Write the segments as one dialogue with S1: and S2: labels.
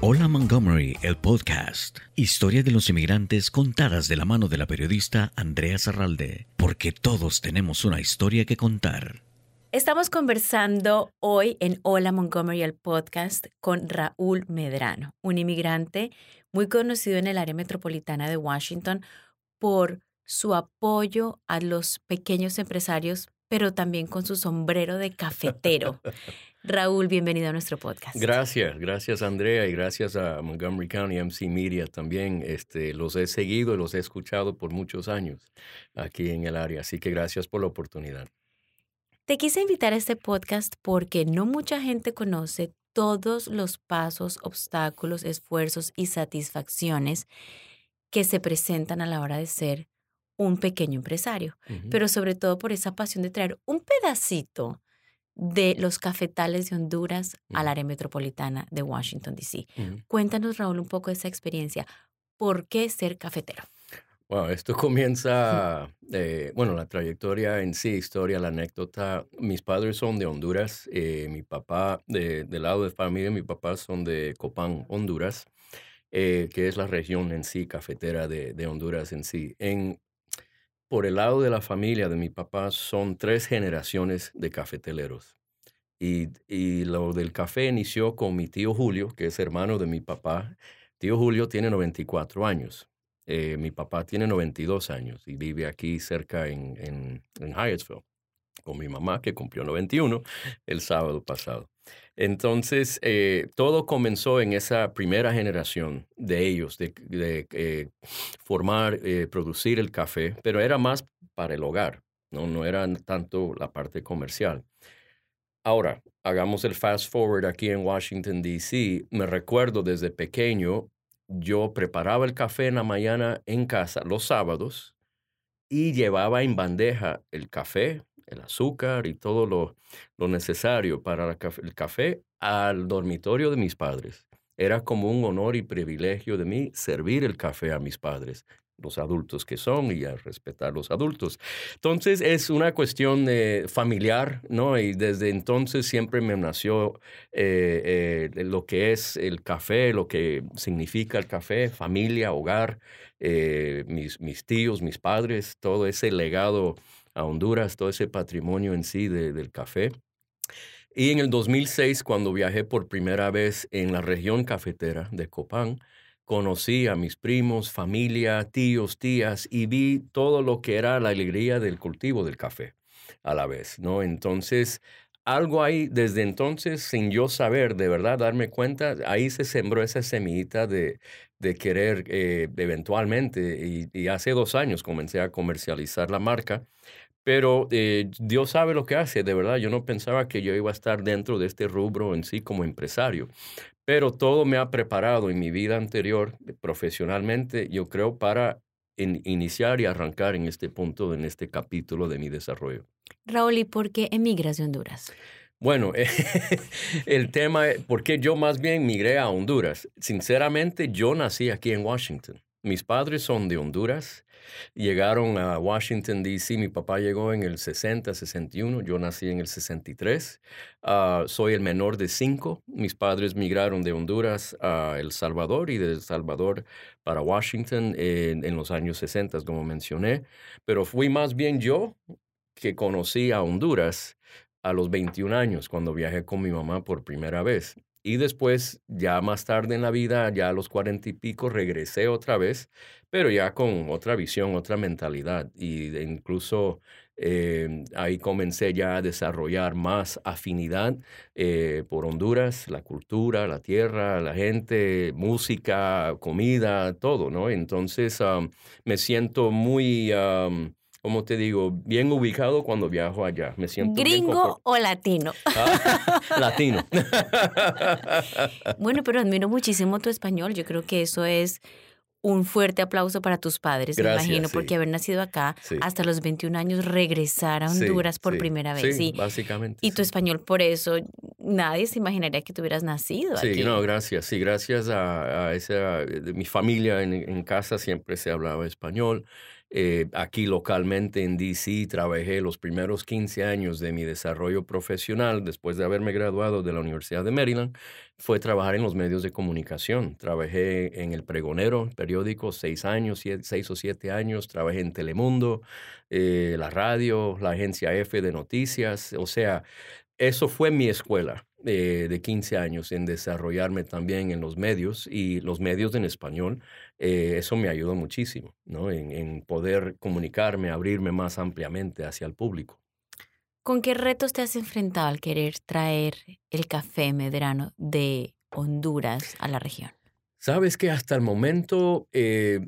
S1: Hola Montgomery, el podcast. Historia de los inmigrantes contadas de la mano de la periodista Andrea Zarralde, porque todos tenemos una historia que contar.
S2: Estamos conversando hoy en Hola Montgomery, el podcast, con Raúl Medrano, un inmigrante muy conocido en el área metropolitana de Washington por su apoyo a los pequeños empresarios, pero también con su sombrero de cafetero. Raúl, bienvenido a nuestro podcast.
S3: Gracias, gracias Andrea y gracias a Montgomery County MC Media también. Este, los he seguido y los he escuchado por muchos años aquí en el área, así que gracias por la oportunidad.
S2: Te quise invitar a este podcast porque no mucha gente conoce todos los pasos, obstáculos, esfuerzos y satisfacciones que se presentan a la hora de ser un pequeño empresario, pero sobre todo por esa pasión de traer un pedacito de los cafetales de Honduras al área metropolitana de Washington, D.C. Cuéntanos, Raúl, un poco de esa experiencia. ¿Por qué ser cafetero?
S3: Bueno, esto comienza, eh, bueno, la trayectoria en sí, historia, la anécdota. Mis padres son de Honduras. Eh, mi papá, de, del lado de familia, mi papá son de Copán, Honduras, eh, que es la región en sí, cafetera de, de Honduras en sí. En por el lado de la familia de mi papá son tres generaciones de cafeteleros. Y, lo del café inició con mi tío Julio, que es hermano de mi papá. Tío Julio tiene 94 años. Eh, mi papá tiene 92 años y vive aquí cerca en, en, en Hyattsville, con mi mamá, que cumplió 91 el sábado pasado. Entonces, eh, todo comenzó en esa primera generación de ellos, de, eh, formar, eh, producir el café, pero era más para el hogar, no, no era tanto la parte comercial. Ahora, hagamos el fast forward aquí en Washington, D.C. Me recuerdo desde pequeño, yo preparaba el café en la mañana en casa los sábados y llevaba en bandeja el café, el azúcar y todo lo, lo necesario para el café al dormitorio de mis padres. Era como un honor y privilegio de mí servir el café a mis padres, los adultos que son y a respetar los adultos. Entonces es una cuestión eh, familiar, ¿no? Y desde entonces siempre me nació eh, eh, lo que es el café, lo que significa el café, familia, hogar, mis, mis tíos, mis padres, todo ese legado a Honduras, todo ese patrimonio en sí del café. Y en el 2006, cuando viajé por primera vez en la región cafetera de Copán, conocí a mis primos, familia, tíos, tías y vi todo lo que era la alegría del cultivo del café a la vez, ¿no? Entonces, algo ahí desde entonces, sin yo saber, de verdad darme cuenta, ahí se sembró esa semillita de, de querer eh, eventualmente, y, hace dos años comencé a comercializar la marca, pero eh, Dios sabe lo que hace, de verdad, yo no pensaba que yo iba a estar dentro de este rubro en sí como empresario, pero todo me ha preparado en mi vida anterior, profesionalmente, yo creo, para iniciar y arrancar en este punto, en este capítulo de mi desarrollo.
S2: Raúl, ¿y por qué emigras de Honduras?
S3: Bueno, el tema, ¿por qué yo más bien migré a Honduras? Sinceramente, yo nací aquí en Washington. Mis padres son de Honduras. Llegaron a Washington, D.C. Mi papá llegó en el 60, 61. Yo nací en el 63. Ah, soy el menor de cinco. Mis padres migraron de Honduras a El Salvador y de El Salvador para Washington en, en los años 60, como mencioné. Pero fui más bien yo que conocí a Honduras a los 21 años, cuando viajé con mi mamá por primera vez. Y después, ya más tarde en la vida, ya a los cuarenta y pico, regresé otra vez, pero ya con otra visión, otra mentalidad. Y incluso eh, ahí comencé ya a desarrollar más afinidad eh, por Honduras, la cultura, la tierra, la gente, música, comida, todo, ¿no? Entonces me siento muy como te digo, bien ubicado cuando viajo allá. Me siento
S2: ¿Gringo o latino?
S3: Ah, latino.
S2: bueno, pero admiro muchísimo tu español. Yo creo que eso es un fuerte aplauso para tus padres, me imagino, porque haber nacido acá hasta los 21 años, regresar a Honduras por primera vez.
S3: Sí, básicamente.
S2: Y tu español, por eso, nadie se imaginaría que tú hubieras nacido
S3: sí,
S2: aquí.
S3: Sí, no, gracias. Sí, gracias a, esa, mi familia en, en casa siempre se hablaba español. Eh, aquí localmente en DC trabajé los primeros 15 años de mi desarrollo profesional después de haberme graduado de la Universidad de Maryland. Fue trabajar en los medios de comunicación. Trabajé en El Pregonero, periódico, seis años, seis o siete años. Trabajé en Telemundo, eh, la radio, la agencia F de noticias. O sea, eso fue mi escuela eh, de 15 años en desarrollarme también en los medios y los medios en español. Eh, eso me ayudó muchísimo, ¿no? En, poder comunicarme, abrirme más ampliamente hacia el público.
S2: ¿Con qué retos te has enfrentado al querer traer el café medrano de Honduras a la región?
S3: Sabes que hasta el momento eh,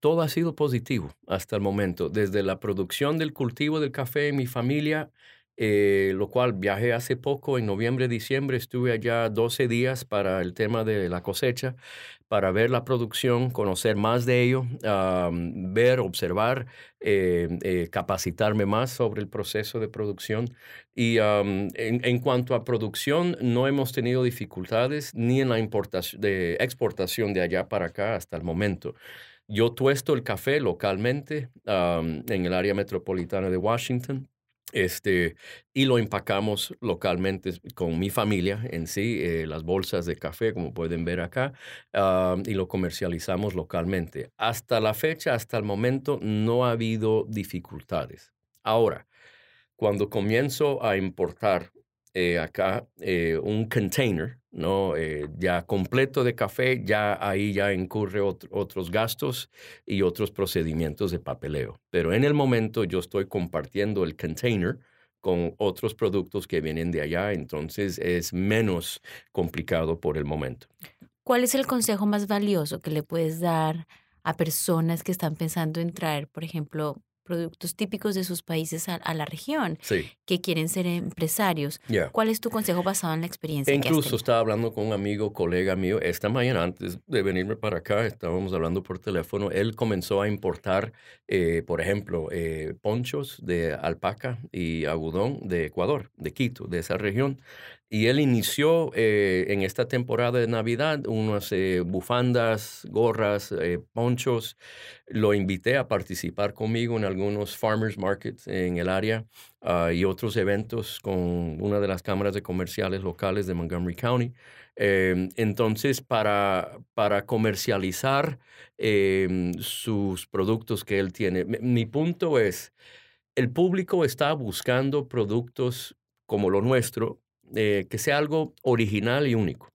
S3: todo ha sido positivo, hasta el momento, desde la producción del cultivo del café en mi familia eh, lo cual viajé hace poco, en noviembre, diciembre, estuve allá 12 días para el tema de la cosecha, para ver la producción, conocer más de ello, ver, observar, eh, eh, capacitarme más sobre el proceso de producción. Y en, cuanto a producción, no hemos tenido dificultades ni en la importación, de exportación de allá para acá hasta el momento. Yo tuesto el café localmente en el área metropolitana de Washington este, y lo empacamos localmente con mi familia en sí, eh, las bolsas de café, como pueden ver acá, ah, y lo comercializamos localmente. Hasta la fecha, hasta el momento, no ha habido dificultades. Ahora, cuando comienzo a importar eh, acá eh, un container, ¿no? Eh, ya completo de café, ya ahí ya incurre otros gastos y otros procedimientos de papeleo. Pero en el momento yo estoy compartiendo el container con otros productos que vienen de allá, entonces es menos complicado por el momento.
S2: ¿Cuál es el consejo más valioso que le puedes dar a personas que están pensando en traer, por ejemplo, productos típicos de sus países a, la región, que quieren ser empresarios. ¿Cuál es tu consejo basado en la experiencia?
S3: incluso estaba hablando con un amigo, colega mío, esta mañana antes de venirme para acá, estábamos hablando por teléfono, él comenzó a importar, eh, por ejemplo, eh, ponchos de alpaca y algodón de Ecuador, de Quito, de esa región. Y él inició eh, en esta temporada de Navidad unas eh, bufandas, gorras, eh, ponchos. Lo invité a participar conmigo en algunos farmers markets en el área ah, y otros eventos con una de las cámaras de comerciales locales de Montgomery County. Em, entonces, para, para comercializar em, sus productos que él tiene, mi punto es, el público está buscando productos como lo nuestro, eh, que sea algo original y único,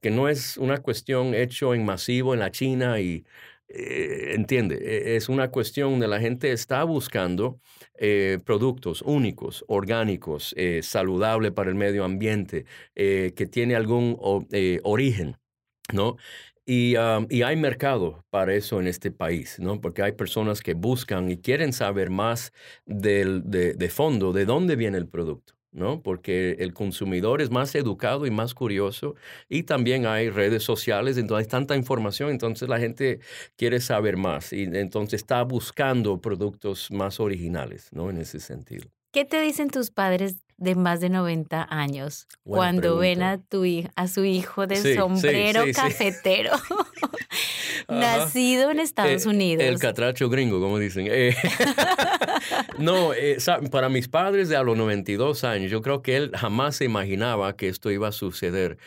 S3: que no es una cuestión hecho en masivo en la China y, eh, entiende, e, es una cuestión donde la gente está buscando eh, productos únicos, orgánicos, saludables para el medio ambiente, que tiene algún origen, ¿no? Y, y, hay mercado para eso en este país, ¿no? Porque hay personas que buscan y quieren saber más del, de fondo de dónde viene el producto. ¿No? Porque el consumidor es más educado y más curioso y también hay redes sociales, entonces hay tanta información, entonces la gente quiere saber más y entonces está buscando productos más originales, ¿no? En ese sentido.
S2: ¿Qué te dicen tus padres de más de 90 años cuando ven a, tu, a su hijo de sombrero cafetero? Nacido en Estados
S3: eh,
S2: Unidos.
S3: El catracho gringo, como dicen. Eh, no, eh, para mis padres de a los 92 años, yo creo que él jamás se imaginaba que esto iba a suceder.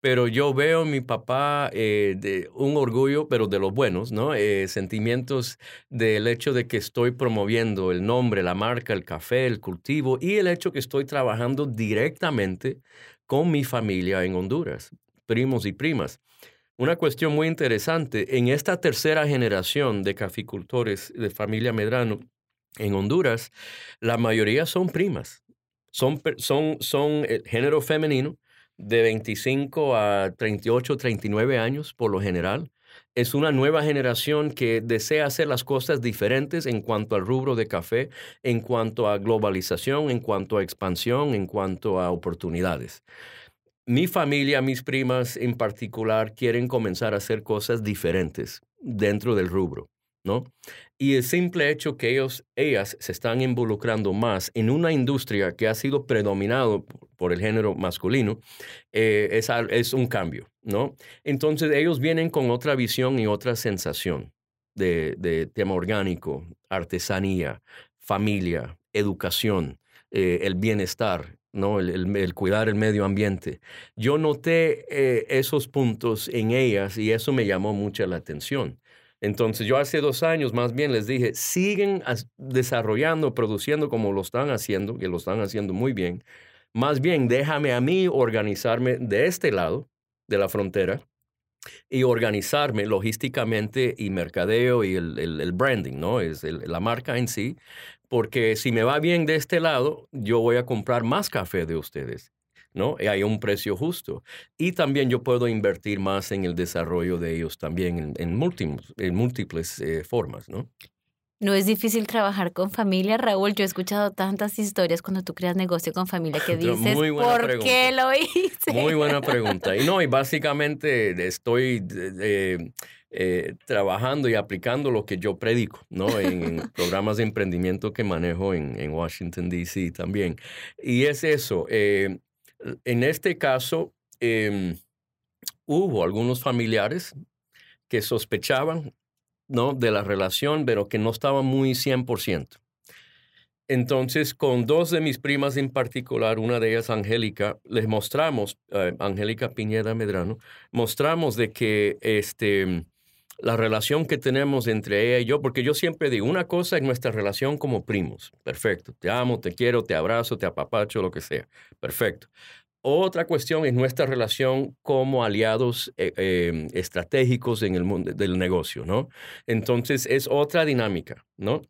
S3: Pero yo veo a mi papá de un orgullo, pero de los buenos, ¿no? sentimientos del hecho de que estoy promoviendo el nombre, la marca, el café, el cultivo y el hecho que estoy trabajando directamente con mi familia en Honduras, primos y primas. Una cuestión muy interesante, en esta tercera generación de caficultores de familia Medrano en Honduras, la mayoría son primas, son, son, son el género femenino de 25 a 38, 39 años por lo general. Es una nueva generación que desea hacer las cosas diferentes en cuanto al rubro de café, en cuanto a globalización, en cuanto a expansión, en cuanto a oportunidades mi familia, mis primas en particular, quieren comenzar a hacer cosas diferentes dentro del rubro, ¿no? Y el simple hecho que ellos, ellas se están involucrando más en una industria que ha sido predominado por el género masculino, eh, es, un cambio, ¿no? Entonces ellos vienen con otra visión y otra sensación. de, tema orgánico, artesanía, familia, educación, eh, el bienestar, ¿no? El, cuidar el medio ambiente. Yo noté eh, esos puntos en ellas y eso me llamó mucho la atención. Entonces yo hace dos años más bien les dije, siguen desarrollando, produciendo como lo están haciendo, que lo están haciendo muy bien. Más bien déjame a mí organizarme de este lado de la frontera y organizarme logísticamente y mercadeo y el, branding, ¿no? Es la marca en sí, porque si me va bien de este lado, yo voy a comprar más café de ustedes. ¿No? Y hay un precio justo. Y también yo puedo invertir más en el desarrollo de ellos también en, múltiples, en múltiples eh, formas, ¿no?
S2: No es difícil trabajar con familia, Raúl. Yo he escuchado tantas historias cuando tú creas negocio con familia que dices, ¿por qué lo hice?
S3: Muy buena pregunta. Y no, y básicamente estoy eh, trabajando y aplicando lo que yo predico, ¿no? En, programas de emprendimiento que manejo en, Washington, D.C. también. Y es eso. Eh, en este caso, em, hubo algunos familiares que sospechaban ¿no? de la relación, pero que no estaban muy 100%. Entonces, con dos de mis primas en particular, una de ellas, Angélica, les mostramos, eh, Angélica Piñeda Medrano, mostramos de que este, la relación que tenemos entre ella y yo, porque yo siempre digo, una cosa es nuestra relación como primos, perfecto, te amo, te quiero, te abrazo, te apapacho, lo que sea, perfecto. Otra cuestión es nuestra relación como aliados eh, em, estratégicos en el mundo del negocio, ¿no? Entonces es otra dinámica, ¿no?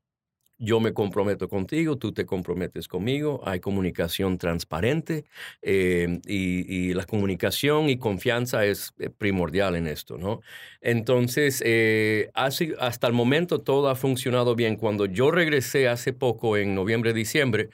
S3: Yo me comprometo contigo, tú te comprometes conmigo, hay comunicación transparente eh, y, la comunicación y confianza es eh, primordial en esto, ¿no? Entonces, eh, hasta el momento todo ha funcionado bien. Cuando yo regresé hace poco, en noviembre, diciembre,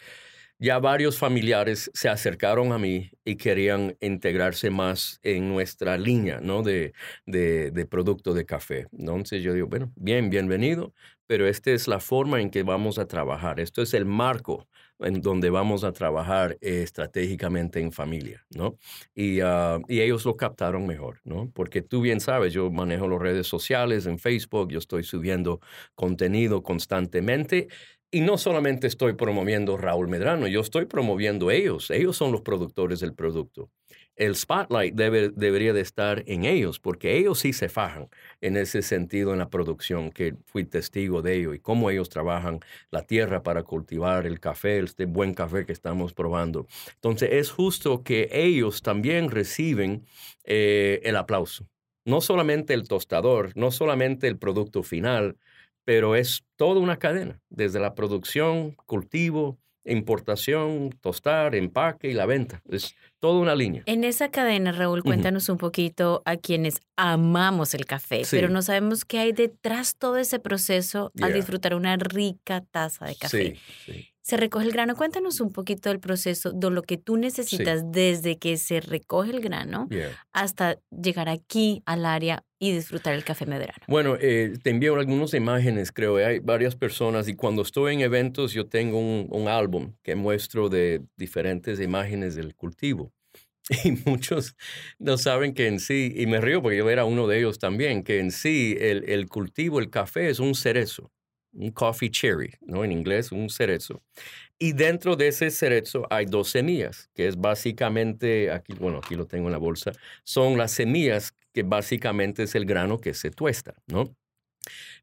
S3: ya varios familiares se acercaron a mí y querían integrarse más en nuestra línea ¿no? de, de, producto de café. Entonces yo digo, bueno, bien, bienvenido, pero esta es la forma en que vamos a trabajar. Esto es el marco en donde vamos a trabajar estratégicamente en familia, ¿no? Y, ah, y, ellos lo captaron mejor, ¿no? Porque tú bien sabes, yo manejo las redes sociales en Facebook, yo estoy subiendo contenido constantemente y no solamente estoy promoviendo Raúl Medrano, yo estoy promoviendo ellos. Ellos son los productores del producto. El spotlight debe, debería de estar en ellos, porque ellos sí se fajan en ese sentido en la producción, que fui testigo de ello y cómo ellos trabajan la tierra para cultivar el café, este buen café que estamos probando. Entonces es justo que ellos también reciben eh, el aplauso. No solamente el tostador, no solamente el producto final, pero es toda una cadena, desde la producción, cultivo, importación, tostar, empaque y la venta. Es toda una línea.
S2: En esa cadena, Raúl, cuéntanos un poquito a quienes amamos el café, pero no sabemos qué hay detrás todo ese proceso al disfrutar una rica taza de café. Sí, sí se recoge el grano. Cuéntanos un poquito del proceso, de lo que tú necesitas desde que se recoge el grano hasta llegar aquí al área y disfrutar el café medrano.
S3: Bueno, eh, te envío algunas imágenes, creo. Hay varias personas y cuando estoy en eventos yo tengo un, un álbum que muestro de diferentes imágenes del cultivo. Y muchos no saben que en sí, y me río porque yo era uno de ellos también, que en sí el, el cultivo, el café es un cerezo un coffee cherry, ¿no? En inglés, un cerezo. Y dentro de ese cerezo hay dos semillas, que es básicamente, aquí, bueno, aquí lo tengo en la bolsa, son las semillas que básicamente es el grano que se tuesta, ¿no?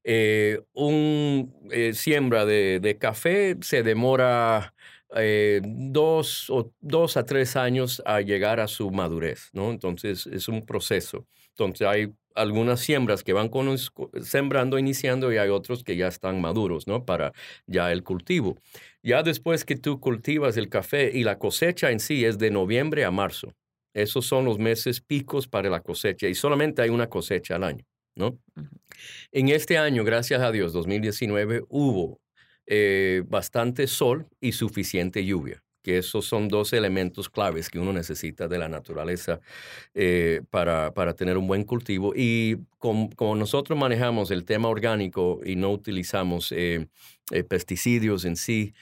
S3: Eh, un eh, siembra de, café se demora eh, dos, o, dos a tres años a llegar a su madurez, ¿no? Entonces es un proceso. Entonces hay algunas siembras que van con, sembrando, iniciando y hay otros que ya están maduros, ¿no? Para ya el cultivo. Ya después que tú cultivas el café y la cosecha en sí es de noviembre a marzo. Esos son los meses picos para la cosecha y solamente hay una cosecha al año, ¿no? En este año, gracias a Dios, 2019, hubo eh, bastante sol y suficiente lluvia que esos son dos elementos claves que uno necesita de la naturaleza eh, para, para, tener un buen cultivo. Y como, nosotros manejamos el tema orgánico y no utilizamos eh, eh, pesticidios en sí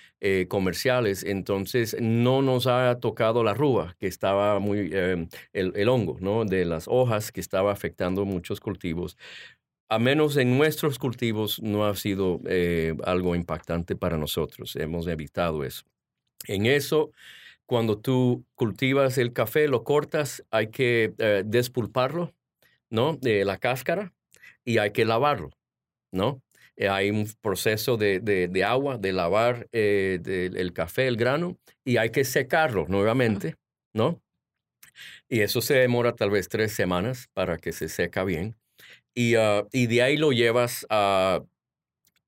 S3: comerciales, entonces no nos ha tocado la rúa, que estaba muy, el, el hongo ¿no? de las hojas que estaba afectando muchos cultivos a menos en nuestros cultivos, no ha sido eh, algo impactante para nosotros. Hemos evitado eso. En eso, cuando tú cultivas el café, lo cortas, hay que eh, despulparlo, ¿no? De la cáscara y hay que lavarlo, ¿no? Eh, hay un proceso de, agua, de lavar el café, el grano, y hay que secarlo nuevamente, ¿no? Y eso se demora tal vez tres semanas para que se seca bien. Y, ah, y de ahí lo llevas a,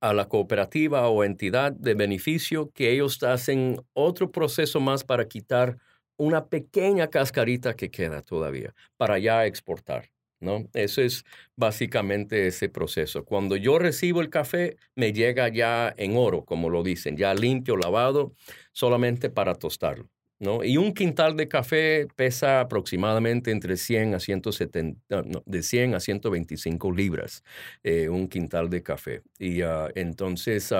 S3: a la cooperativa o entidad de beneficio que ellos hacen otro proceso más para quitar una pequeña cascarita que queda todavía para ya exportar. ¿no? Eso es básicamente ese proceso. Cuando yo recibo el café, me llega ya en oro, como lo dicen, ya limpio, lavado, solamente para tostarlo. ¿No? Y un quintal de café pesa aproximadamente entre 100 a 170, de 100 a 125 libras, eh, un quintal de café. Y ah, entonces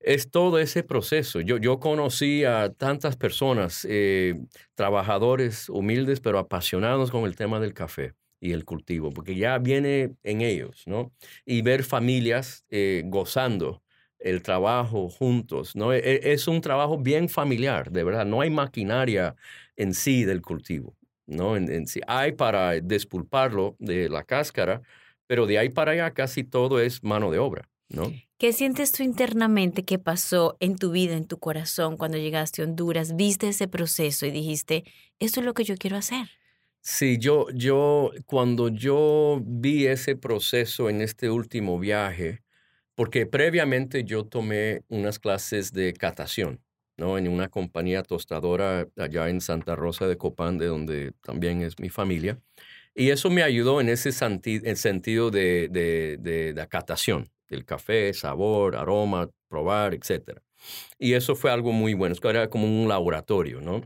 S3: es todo ese proceso. Yo, yo conocí a tantas personas, eh, trabajadores humildes, pero apasionados con el tema del café y el cultivo, porque ya viene en ellos, ¿no? Y ver familias eh, gozando el trabajo juntos, ¿no? E, e, es un trabajo bien familiar, de verdad. No hay maquinaria en sí del cultivo, ¿no? En, sí. Hay para despulparlo de la cáscara, pero de ahí para allá casi todo es mano de obra, ¿no?
S2: ¿Qué sientes tú internamente que pasó en tu vida, en tu corazón, cuando llegaste a Honduras? Viste ese proceso y dijiste, esto es lo que yo quiero hacer.
S3: Sí, yo, yo, cuando yo vi ese proceso en este último viaje, porque previamente yo tomé unas clases de catación, ¿no? En una compañía tostadora allá en Santa Rosa de Copán, de donde también es mi familia. Y eso me ayudó en ese sentido de, de, de, de catación, del café, sabor, aroma, probar, etc. Y eso fue algo muy bueno, era como un laboratorio, ¿no?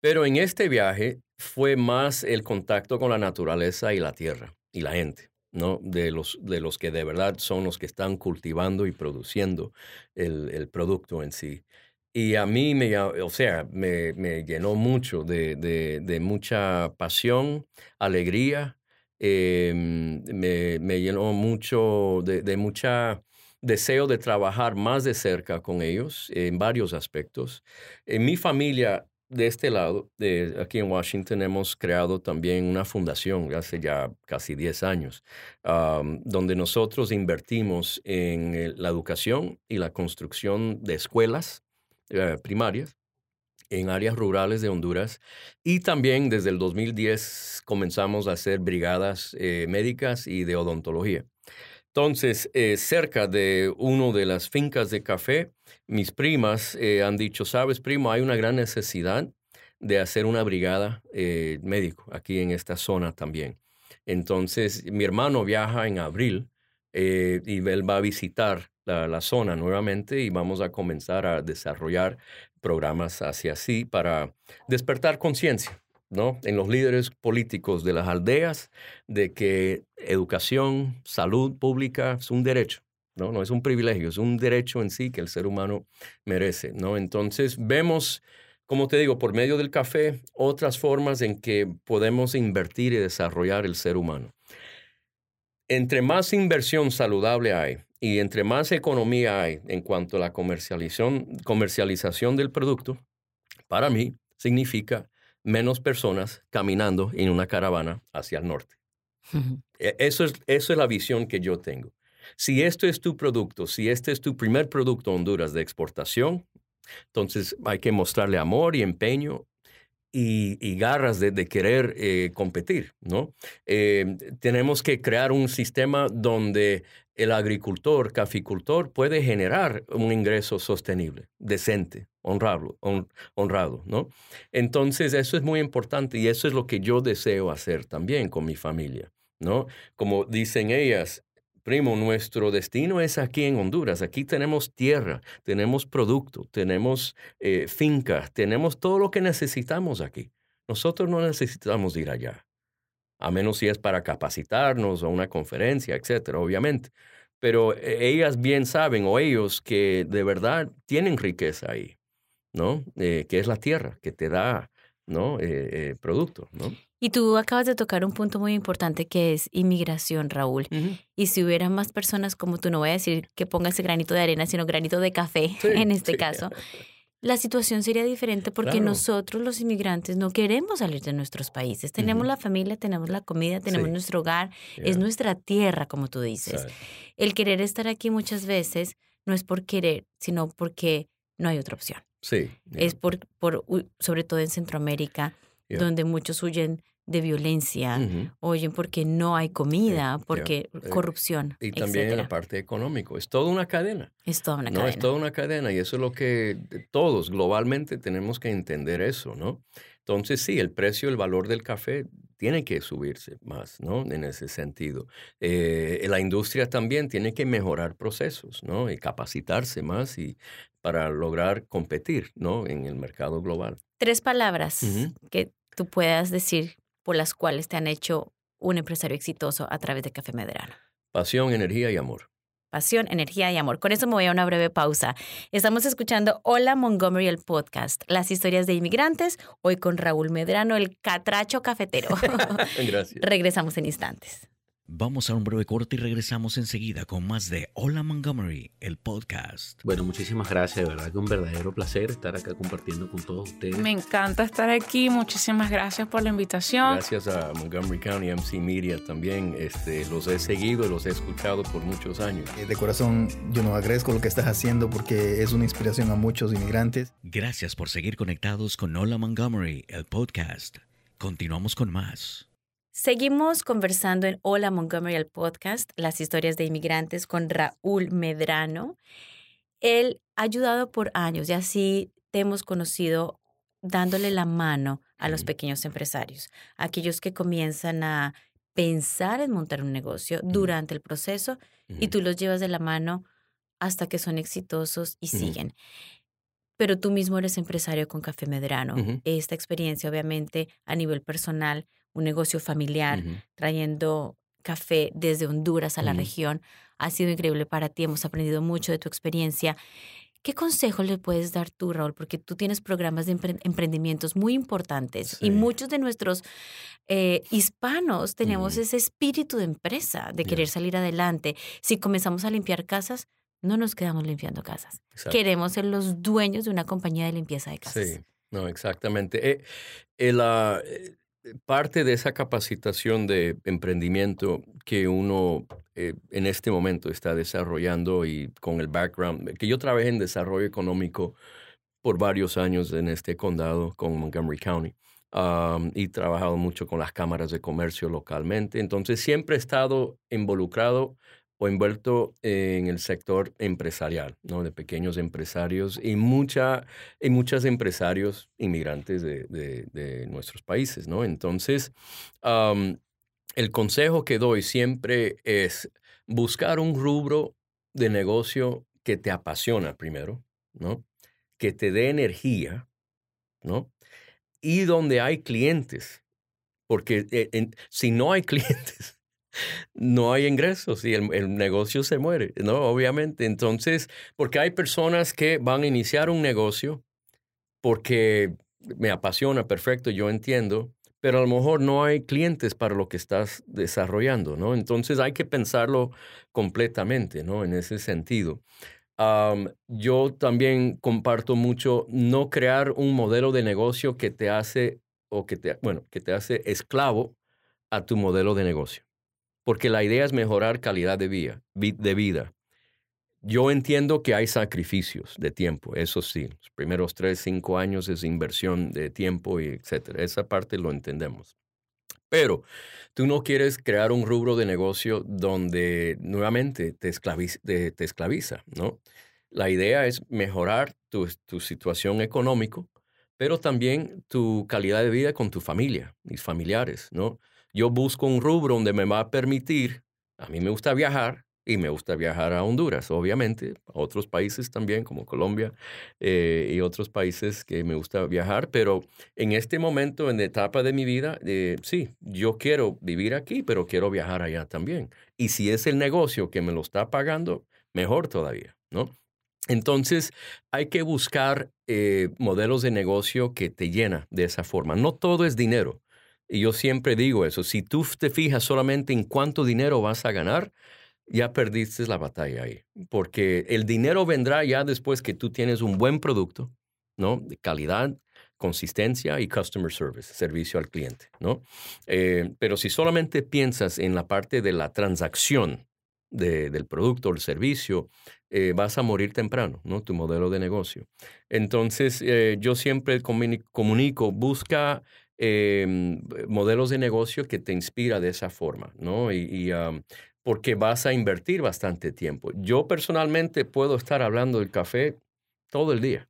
S3: Pero en este viaje fue más el contacto con la naturaleza y la tierra y la gente. ¿No? De los, de los que de verdad son los que están cultivando y produciendo el, producto en sí. Y a mí me, o sea, me, llenó mucho de, mucha pasión, alegría, em, me, llenó mucho de, de mucha deseo de trabajar más de cerca con ellos en varios aspectos. En mi familia de este lado, de aquí en Washington, hemos creado también una fundación hace ya casi 10 años, donde nosotros invertimos en la educación y la construcción de escuelas eh, primarias en áreas rurales de Honduras y también desde el 2010 comenzamos a hacer brigadas eh, médicas y de odontología. Entonces, eh, cerca de una de las fincas de café, mis primas eh, han dicho, sabes, primo, hay una gran necesidad de hacer una brigada eh, médico aquí en esta zona también. Entonces, mi hermano viaja en abril y él va a visitar la, la, zona nuevamente y vamos a comenzar a desarrollar programas hacia así para despertar conciencia ¿no? en los líderes políticos de las aldeas de que educación, salud pública es un derecho. ¿no? no es un privilegio, es un derecho en sí que el ser humano merece. ¿no? Entonces vemos, como te digo, por medio del café, otras formas en que podemos invertir y desarrollar el ser humano. Entre más inversión saludable hay y entre más economía hay en cuanto a la comercialización, comercialización del producto, para mí significa menos personas caminando en una caravana hacia el norte. E, eso es, eso es la visión que yo tengo. Si esto es tu producto, si este es tu primer producto Honduras de exportación, entonces hay que mostrarle amor y empeño y, garras de, querer eh, competir, ¿no? Eh, tenemos que crear un sistema donde el agricultor, caficultor, puede generar un ingreso sostenible, decente, honrado, honrado, ¿no? Entonces, eso es muy importante y eso es lo que yo deseo hacer también con mi familia, ¿no? Como dicen ellas, primo, nuestro destino es aquí en Honduras. Aquí tenemos tierra, tenemos producto, tenemos eh, fincas, tenemos todo lo que necesitamos aquí. Nosotros no necesitamos ir allá, a menos si es para capacitarnos o una conferencia, etcétera, obviamente. Pero eh, ellas bien saben, o ellos, que de verdad tienen riqueza ahí. ¿no? Eh, que es la tierra, que te da, ¿no? Eh, eh, producto, ¿no?
S2: Y tú acabas de tocar un punto muy importante que es inmigración, Raúl. Y si hubiera más personas como tú, no voy a decir que ponga ese granito de arena, sino granito de café en este caso, la situación sería diferente porque nosotros los inmigrantes no queremos salir de nuestros países. Tenemos la familia, tenemos la comida, tenemos nuestro hogar, es nuestra tierra, como tú dices. El querer estar aquí muchas veces no es por querer, sino porque no hay otra opción.
S3: Sí.
S2: Es por, por, sobre todo en Centroamérica, donde muchos huyen de violencia, oyen porque no hay comida, porque eh, corrupción.
S3: Y también en la parte económica. Es toda una cadena.
S2: Es toda una
S3: no,
S2: cadena.
S3: Es toda una cadena y eso es lo que todos globalmente tenemos que entender eso, ¿no? Entonces sí, el precio, el valor del café tiene que subirse más, ¿no? En ese sentido. Eh, la industria también tiene que mejorar procesos, ¿no? Y capacitarse más y para lograr competir, ¿no? En el mercado global.
S2: Tres palabras que tú puedas decir por las cuales te han hecho un empresario exitoso a través de Café Medrano?
S3: Pasión, energía y amor.
S2: Pasión, energía y amor. Con eso me voy a una breve pausa. Estamos escuchando Hola Montgomery, el podcast, las historias de inmigrantes, hoy con Raúl Medrano, el catracho cafetero.
S3: Gracias.
S2: Regresamos en instantes.
S1: Vamos a un breve corte y regresamos enseguida con más de Hola Montgomery, el podcast.
S4: Bueno, muchísimas gracias, de verdad que un verdadero placer estar acá compartiendo con todos ustedes.
S5: Me encanta estar aquí, muchísimas gracias por la invitación.
S3: Gracias a Montgomery County MC Media también, este, los he seguido, los he escuchado por muchos años.
S6: Eh, de corazón, yo nos agradezco lo que estás haciendo porque es una inspiración a muchos inmigrantes.
S1: Gracias por seguir conectados con Hola Montgomery, el podcast. Continuamos con más.
S2: Seguimos conversando en Hola Montgomery, el podcast, las historias de inmigrantes con Raúl Medrano. Él ha ayudado por años y así te hemos conocido dándole la mano a los pequeños empresarios, aquellos que comienzan a pensar en montar un negocio durante el proceso y tú los llevas de la mano hasta que son exitosos y siguen. Pero tú mismo eres empresario con Café Medrano. Esta experiencia, obviamente, a nivel personal, un negocio familiar, trayendo café desde Honduras a la región. Ha sido increíble para ti, hemos aprendido mucho de tu experiencia. ¿Qué consejo le puedes dar tú, Raúl? Porque tú tienes programas de emprendimientos muy importantes y muchos de nuestros eh, hispanos tenemos ese espíritu de empresa, de querer salir adelante. Si comenzamos a limpiar casas, no nos quedamos limpiando casas. Queremos ser los dueños de una compañía de limpieza de casas.
S3: Sí, no, exactamente. Eh, el, eh, eh, parte de esa capacitación de emprendimiento que uno eh, en este momento está desarrollando y con el background, que yo trabajé en desarrollo económico por varios años en este condado con Montgomery County y he trabajado mucho con las cámaras de comercio localmente, entonces siempre he estado involucrado o envuelto en el sector empresarial, ¿no? de pequeños empresarios y, mucha, y muchos empresarios inmigrantes de, nuestros países. ¿no? Entonces, el consejo que doy siempre es buscar un rubro de negocio que te apasiona primero, ¿no? que te dé energía, ¿no? y donde hay clientes, porque eh, si no hay clientes, no hay ingresos y el, negocio se muere, ¿no? Obviamente. Entonces, porque hay personas que van a iniciar un negocio porque me apasiona, perfecto, yo entiendo, pero a lo mejor no hay clientes para lo que estás desarrollando, ¿no? Entonces hay que pensarlo completamente, ¿no? En ese sentido. yo también comparto mucho no crear un modelo de negocio que te hace, o que te, bueno, que te hace esclavo a tu modelo de negocio porque la idea es mejorar calidad de vida. De vida. Yo entiendo que hay sacrificios de tiempo, eso sí. Los primeros tres, cinco años es inversión de tiempo y etcétera. Esa parte lo entendemos. Pero tú no quieres crear un rubro de negocio donde nuevamente te esclaviza, ¿no? La idea es mejorar tu, tu situación económica, pero también tu calidad de vida con tu familia, mis familiares, ¿no? Yo busco un rubro donde me va a permitir, a mí me gusta viajar y me gusta viajar a Honduras, obviamente, a otros países también, como Colombia eh, y otros países que me gusta viajar, pero en este momento, en la etapa de mi vida, eh, sí, yo quiero vivir aquí, pero quiero viajar allá también. Y si es el negocio que me lo está pagando, mejor todavía, ¿no? Entonces, hay que buscar eh, modelos de negocio que te llena de esa forma. No todo es dinero. Y yo siempre digo eso, si tú te fijas solamente en cuánto dinero vas a ganar, ya perdiste la batalla ahí, porque el dinero vendrá ya después que tú tienes un buen producto, ¿no? De calidad, consistencia y customer service, servicio al cliente, ¿no? Eh, pero si solamente piensas en la parte de la transacción del producto o el servicio, eh, vas a morir temprano, ¿no? Tu modelo de negocio. Entonces, eh, yo siempre comunico, busca em, modelos de negocio que te inspira de esa forma, ¿no? Y, porque vas a invertir bastante tiempo. Yo personalmente puedo estar hablando del café todo el día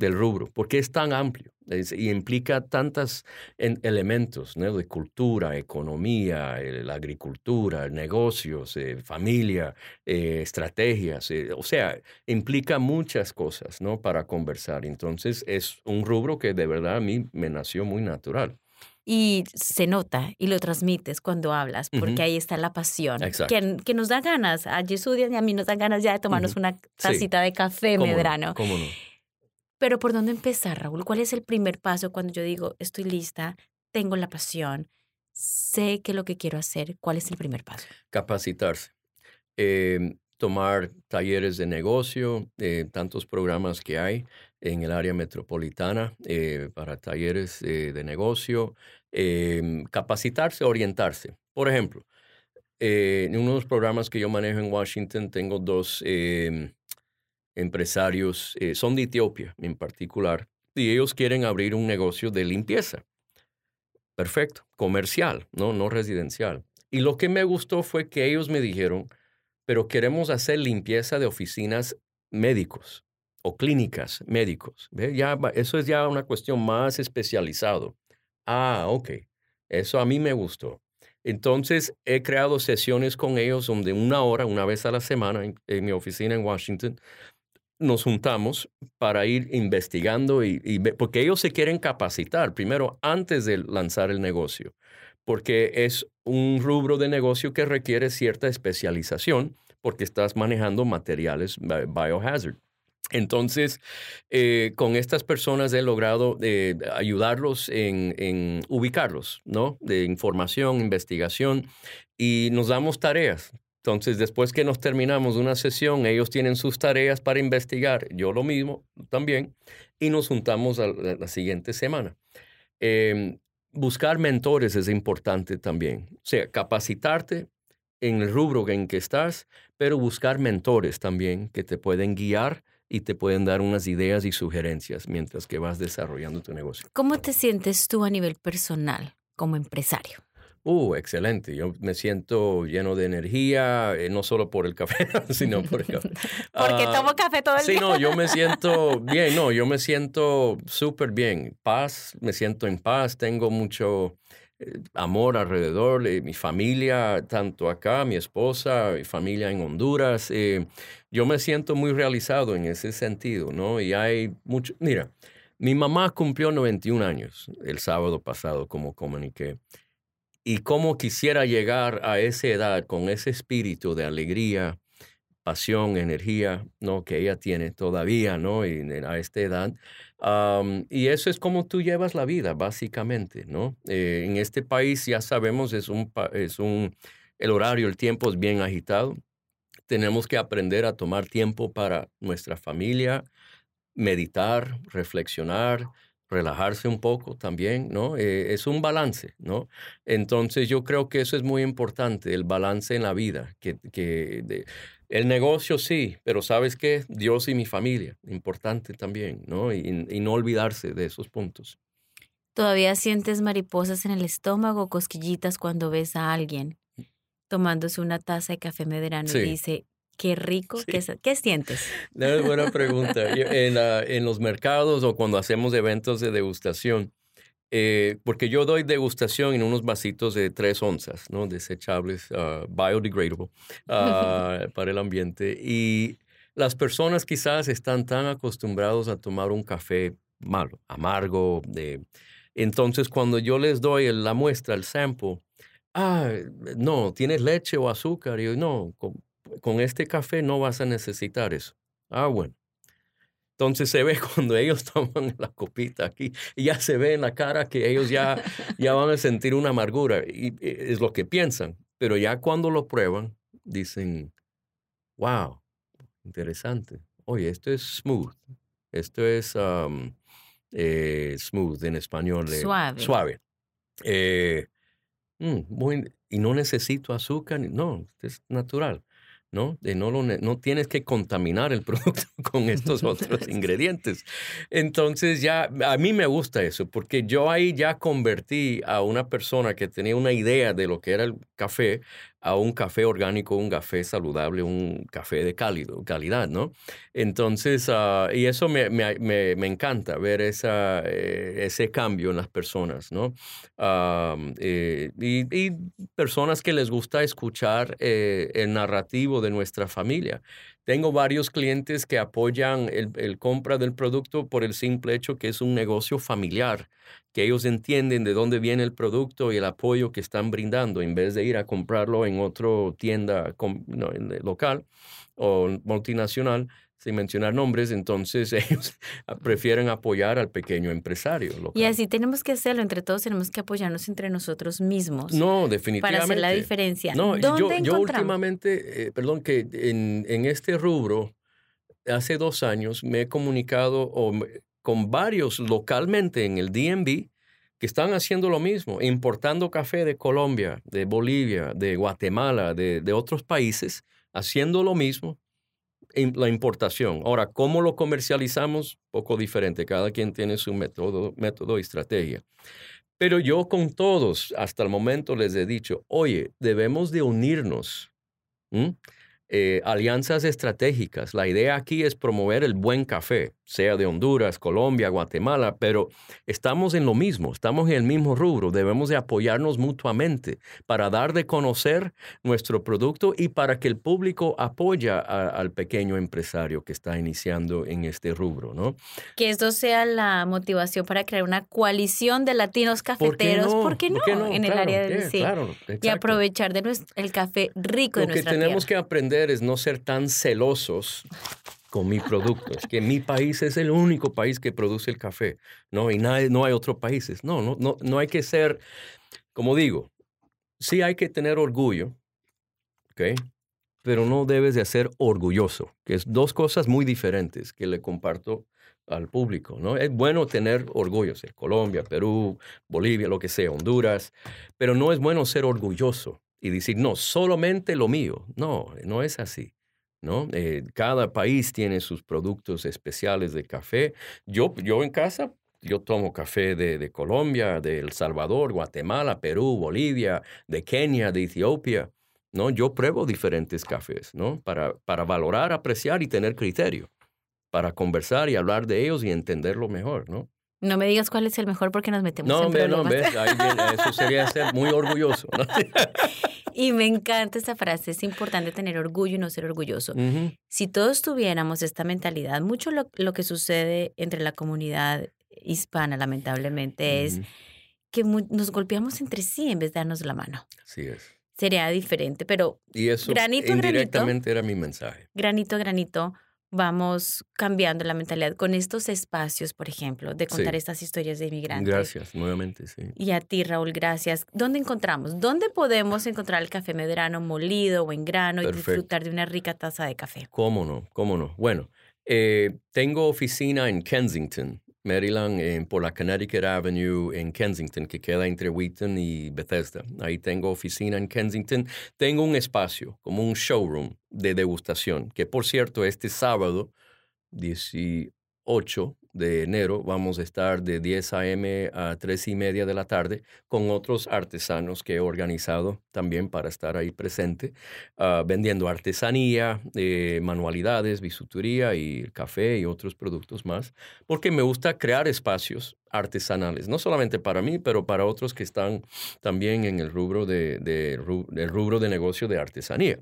S3: del rubro, porque es tan amplio y implica tantos elementos ¿no? de cultura, economía, la agricultura, negocios, eh, familia, eh, estrategias, eh, o sea, implica muchas cosas ¿no? para conversar. Entonces es un rubro que de verdad a mí me nació muy natural.
S2: Y se nota y lo transmites cuando hablas, porque ahí está la pasión, que, que, nos da ganas. A Jesús y a mí nos dan ganas ya de tomarnos una tacita de café medrano.
S3: ¿Cómo no?
S2: Pero ¿por dónde empezar, Raúl? ¿Cuál es el primer paso cuando yo digo, estoy lista, tengo la pasión, sé que lo que quiero hacer? ¿Cuál es el primer paso?
S3: Capacitarse. Em, tomar talleres de negocio, eh, tantos programas que hay en el área metropolitana eh, para talleres eh, de negocio, em, capacitarse, orientarse. Por ejemplo, en uno de los programas que yo manejo en Washington tengo dos em, empresarios, eh, son de Etiopía en particular, y ellos quieren abrir un negocio de limpieza. Perfecto, comercial, no, no residencial. Y lo que me gustó fue que ellos me dijeron, pero queremos hacer limpieza de oficinas médicos o clínicas médicos. Ya, eso es ya una cuestión más especializado. Ah, ok. Eso a mí me gustó. Entonces he creado sesiones con ellos donde una hora, una vez a la semana en mi oficina en Washington, nos juntamos para ir investigando y, porque ellos se quieren capacitar primero antes de lanzar el negocio, porque es un rubro de negocio que requiere cierta especialización porque estás manejando materiales biohazard. Entonces, eh, con estas personas he logrado eh, ayudarlos en, en, ubicarlos, ¿no? De información, investigación, y nos damos tareas. Entonces, después que nos terminamos una sesión, ellos tienen sus tareas para investigar, yo lo mismo también, y nos juntamos a la siguiente semana. Em, buscar mentores es importante también, o sea, capacitarte en el rubro en que estás, pero buscar mentores también que te pueden guiar y te pueden dar unas ideas y sugerencias mientras que vas desarrollando tu negocio.
S2: ¿Cómo te sientes tú a nivel personal como empresario?
S3: Uh, excelente. Yo me siento lleno de energía, eh, no solo por el café, sino por el café.
S2: Porque ah, tomo café todo el
S3: día.
S2: Sí,
S3: no, yo me siento bien, no, yo me siento súper bien. Paz, me siento en paz, tengo mucho eh, amor alrededor, de mi familia, tanto acá, mi esposa, mi familia en Honduras. Eh, yo me siento muy realizado en ese sentido, ¿no? Y hay mucho, mira, mi mamá cumplió 91 años el sábado pasado, como comuniqué y cómo quisiera llegar a esa edad con ese espíritu de alegría, pasión, energía, ¿no? Que ella tiene todavía, ¿no? Y a esta edad. y eso es como tú llevas la vida, básicamente, ¿no? Eh, en este país ya sabemos, es un, es un, el horario, el tiempo es bien agitado. Tenemos que aprender a tomar tiempo para nuestra familia, meditar, reflexionar, relajarse un poco también, ¿no? Eh, es un balance, ¿no? Entonces yo creo que eso es muy importante, el balance en la vida, que, que el negocio sí, pero ¿sabes qué? Dios y mi familia, importante también, ¿no? Y, y, no olvidarse de esos puntos.
S2: ¿Todavía sientes mariposas en el estómago, cosquillitas cuando ves a alguien tomándose una taza de café medrano y dice, Qué rico. ¿Qué, sientes?
S3: Es buena pregunta. en, en, los mercados o cuando hacemos eventos de degustación, eh, porque yo doy degustación en unos vasitos de tres onzas, ¿no? Desechables, uh, biodegradable, uh, para el ambiente. Y las personas quizás están tan acostumbrados a tomar un café malo, amargo. De... Entonces, cuando yo les doy la muestra, el sample, ah, no, ¿tienes leche o azúcar? Y yo, no, con este café no vas a necesitar eso. Ah, bueno. Entonces se ve cuando ellos toman la copita aquí y ya se ve en la cara que ellos ya, ya van a sentir una amargura y es lo que piensan. Pero ya cuando lo prueban, dicen, wow, interesante. Oye, esto es smooth. Esto es um, eh, smooth en español. eh,
S2: Suave.
S3: Suave. Eh, mm, muy- y no necesito azúcar, no, es natural. ¿No? De no, lo no tienes que contaminar el producto con estos otros ingredientes. Entonces ya, a mí me gusta eso, porque yo ahí ya convertí a una persona que tenía una idea de lo que era el café a un café orgánico, un café saludable, un café de calidad, ¿no? Entonces, ah, y eso me, me- me- me encanta, ver esa, eh, ese cambio en las personas, ¿no? Eh, y, y personas que les gusta escuchar eh, el narrativo de nuestra familia. Tengo varios clientes que apoyan el, compra del producto por el simple hecho que es un negocio familiar, que ellos entienden de dónde viene el producto y el apoyo que están brindando en vez de ir a comprarlo en otra tienda en- local o multinacional, sin mencionar nombres, entonces ellos prefieren apoyar al pequeño empresario local.
S2: Y así tenemos que hacerlo, entre todos tenemos que apoyarnos entre nosotros mismos
S3: No, definitivamente.
S2: para hacer la diferencia.
S3: No,
S2: ¿Dónde
S3: yo, yo últimamente, eh, perdón, que en, en este rubro, hace dos años me he comunicado o con varios localmente en el DMV que están haciendo lo mismo, importando café de Colombia, de Bolivia, de Guatemala, de, de otros países, haciendo lo mismo, la importación. Ahora, ¿cómo lo comercializamos? Poco diferente, cada quien tiene su método, método y estrategia. Pero yo con todos, hasta el momento les he dicho, oye, debemos de unirnos. Eh, alianzas estratégicas. La idea aquí es promover el buen café, sea de Honduras, Colombia, Guatemala, pero estamos en lo mismo, estamos en el mismo rubro, debemos de apoyarnos mutuamente para dar de conocer nuestro producto y para que el público apoya a- al pequeño empresario que está iniciando en este rubro, ¿no?
S2: Que esto sea la motivación para crear una coalición de latinos
S3: ¿Por qué
S2: cafeteros,
S3: no?
S2: ¿por qué no?
S3: ¿Por qué no?
S2: En el área del
S3: yeah,
S2: sí.
S3: claro,
S2: Y aprovechar de nues- el café rico
S3: Lo
S2: de
S3: que
S2: nuestra
S3: tenemos que
S2: tierra.
S3: aprender es no ser tan celosos con mi producto. Es que mi país es el único país que produce el café, ¿no? Y nadie- no hay otros países. No, no, no, no hay que ser, como digo, sí hay que tener orgullo, ¿ok? Pero no debes de ser orgulloso, que es dos cosas muy diferentes que le comparto al público, ¿no? Es bueno tener orgullo, ser Colombia, Perú, Bolivia, lo que sea, Honduras, pero no es bueno ser orgulloso y decir, no, solamente lo mío. No, no es así. ¿No? Eh, cada país tiene sus productos especiales de café. Yo, yo en casa, yo tomo café de, Colombia, de El Salvador, Guatemala, Perú, Bolivia, de Kenia, de Etiopía. ¿no? Yo pruebo diferentes cafés, ¿no? Para, para valorar, apreciar y tener criterio, para conversar y hablar de ellos y entenderlo mejor, ¿no?
S2: No me digas cuál es el mejor porque nos metemos
S3: No,
S2: en
S3: hombre, no,
S2: problemas.
S3: ves, ahí viene, eso sería ser muy orgulloso, ¿no?
S2: Y me encanta esta frase, es importante tener orgullo y no ser orgulloso. Si todos tuviéramos esta mentalidad, mucho lo, lo que sucede entre la comunidad hispana, lamentablemente, es que nos golpeamos entre sí en vez de darnos la mano.
S3: Así es.
S2: Sería diferente, pero
S3: Y eso
S2: Granito
S3: indirectamente era mi mensaje.
S2: granito granito vamos cambiando la mentalidad con estos espacios, por ejemplo, de contar
S3: Sí.
S2: estas historias de inmigrantes.
S3: Gracias, nuevamente, sí.
S2: Y a ti, Raúl, gracias. ¿Dónde encontramos? ¿Dónde podemos encontrar el café medrano molido o en grano y disfrutar de una rica taza de café?
S3: ¿Cómo no? ¿Cómo no? Bueno, eh, tengo oficina en Kensington, Maryland, en- por la Connecticut Avenue en Kensington, que queda entre Wheaton y Bethesda. Ahí tengo oficina en Kensington. Tengo un espacio, como un showroom de degustación, que por cierto, este sábado, 18 de enero, vamos a estar de 10 a.m. a 3 y media de la tarde con otros artesanos que he organizado también para estar ahí presente ah, vendiendo artesanía, eh, manualidades, bisutería y café y otros productos más, porque me gusta crear espacios artesanales, no solamente para mí, pero para otros que están también en el rubro de, de rubro de negocio de artesanía.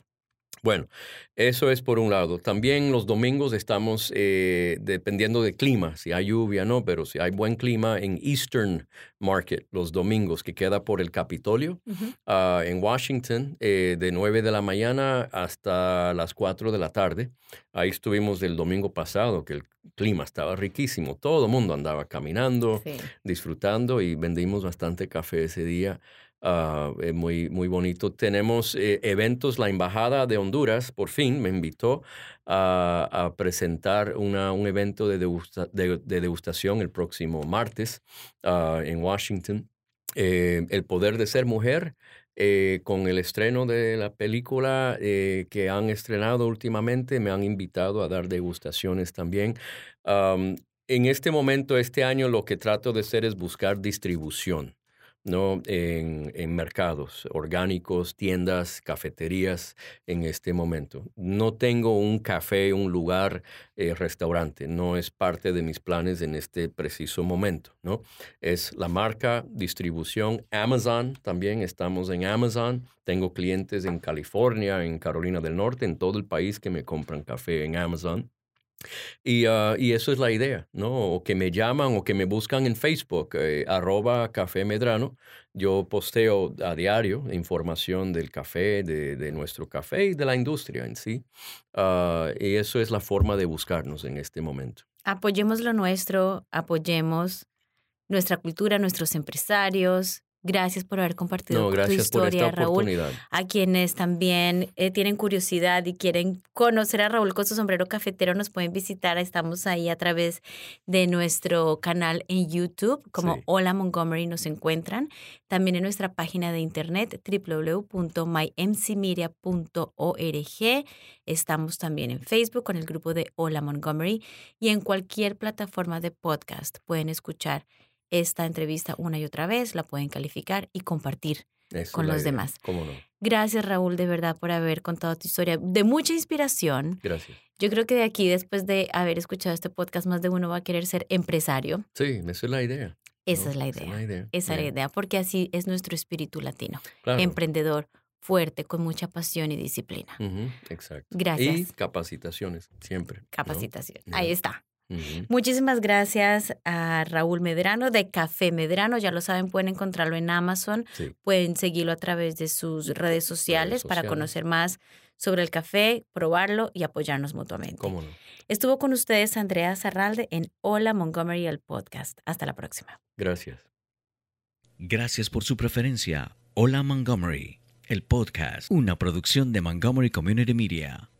S3: Bueno, eso es por un lado. También los domingos estamos eh, dependiendo del clima, si hay lluvia no, pero si hay buen clima en Eastern Market los domingos, que queda por el Capitolio ah, en Washington, eh, de 9 de la mañana hasta las 4 de la tarde. Ahí estuvimos el domingo pasado, que el clima estaba riquísimo. Todo el mundo andaba caminando, disfrutando y vendimos bastante café ese día. Uh, muy, muy bonito. Tenemos eh, eventos, la Embajada de Honduras por fin me invitó a, presentar una, un evento de, de, degustación el próximo martes ah, en Washington. Eh, el poder de ser mujer, con el estreno de la película que han estrenado últimamente, me han invitado a dar degustaciones también. en este momento, este año, lo que trato de hacer es buscar distribución. ¿No? En, mercados orgánicos, tiendas, cafeterías en este momento. No tengo un café, un lugar, eh, restaurante. No es parte de mis planes en este preciso momento. ¿no? Es la marca, distribución, Amazon. También estamos en Amazon. Tengo clientes en California, en Carolina del Norte, en todo el país que me compran café en Amazon. Y, ah, y, eso es la idea, ¿no? O que me llaman o que me buscan en Facebook, eh, arroba café medrano. Yo posteo a diario información del café, de, de nuestro café y de la industria en sí. Uh, y eso es la forma de buscarnos en este momento.
S2: Apoyemos lo nuestro, apoyemos nuestra cultura, nuestros empresarios, Gracias por haber compartido tu historia, Raúl. A quienes también eh, tienen curiosidad y quieren conocer a Raúl con su sombrero cafetero, nos pueden visitar. Estamos ahí a través de nuestro canal en YouTube, como Hola Montgomery nos encuentran. También en nuestra página de internet www.mymcmedia.org. Estamos también en Facebook con el grupo de Hola Montgomery y en cualquier plataforma de podcast pueden escuchar esta entrevista una y otra vez, la pueden calificar y compartir con los demás.
S3: ¿Cómo no?
S2: Gracias, Raúl, de verdad, por haber contado tu historia de mucha inspiración.
S3: Gracias.
S2: Yo creo que de aquí, después de haber escuchado este podcast, más de uno va a querer ser empresario.
S3: Sí, esa es la idea.
S2: Esa es la idea. Esa es la idea. Esa es la idea, porque así es nuestro espíritu latino. Emprendedor, fuerte, con mucha pasión y disciplina.
S3: exacto.
S2: Gracias.
S3: Y capacitaciones, siempre.
S2: Capacitación. Ahí está. Muchísimas gracias a Raúl Medrano de Café Medrano. Ya lo saben, pueden encontrarlo en Amazon. Pueden seguirlo a través de sus redes sociales, para conocer más sobre el café, probarlo y apoyarnos mutuamente.
S3: ¿Cómo no?
S2: Estuvo con ustedes Andrea Zarralde en Hola Montgomery, el podcast. Hasta la próxima.
S3: Gracias.
S1: Gracias por su preferencia. Hola Montgomery, el podcast, una producción de Montgomery Community Media.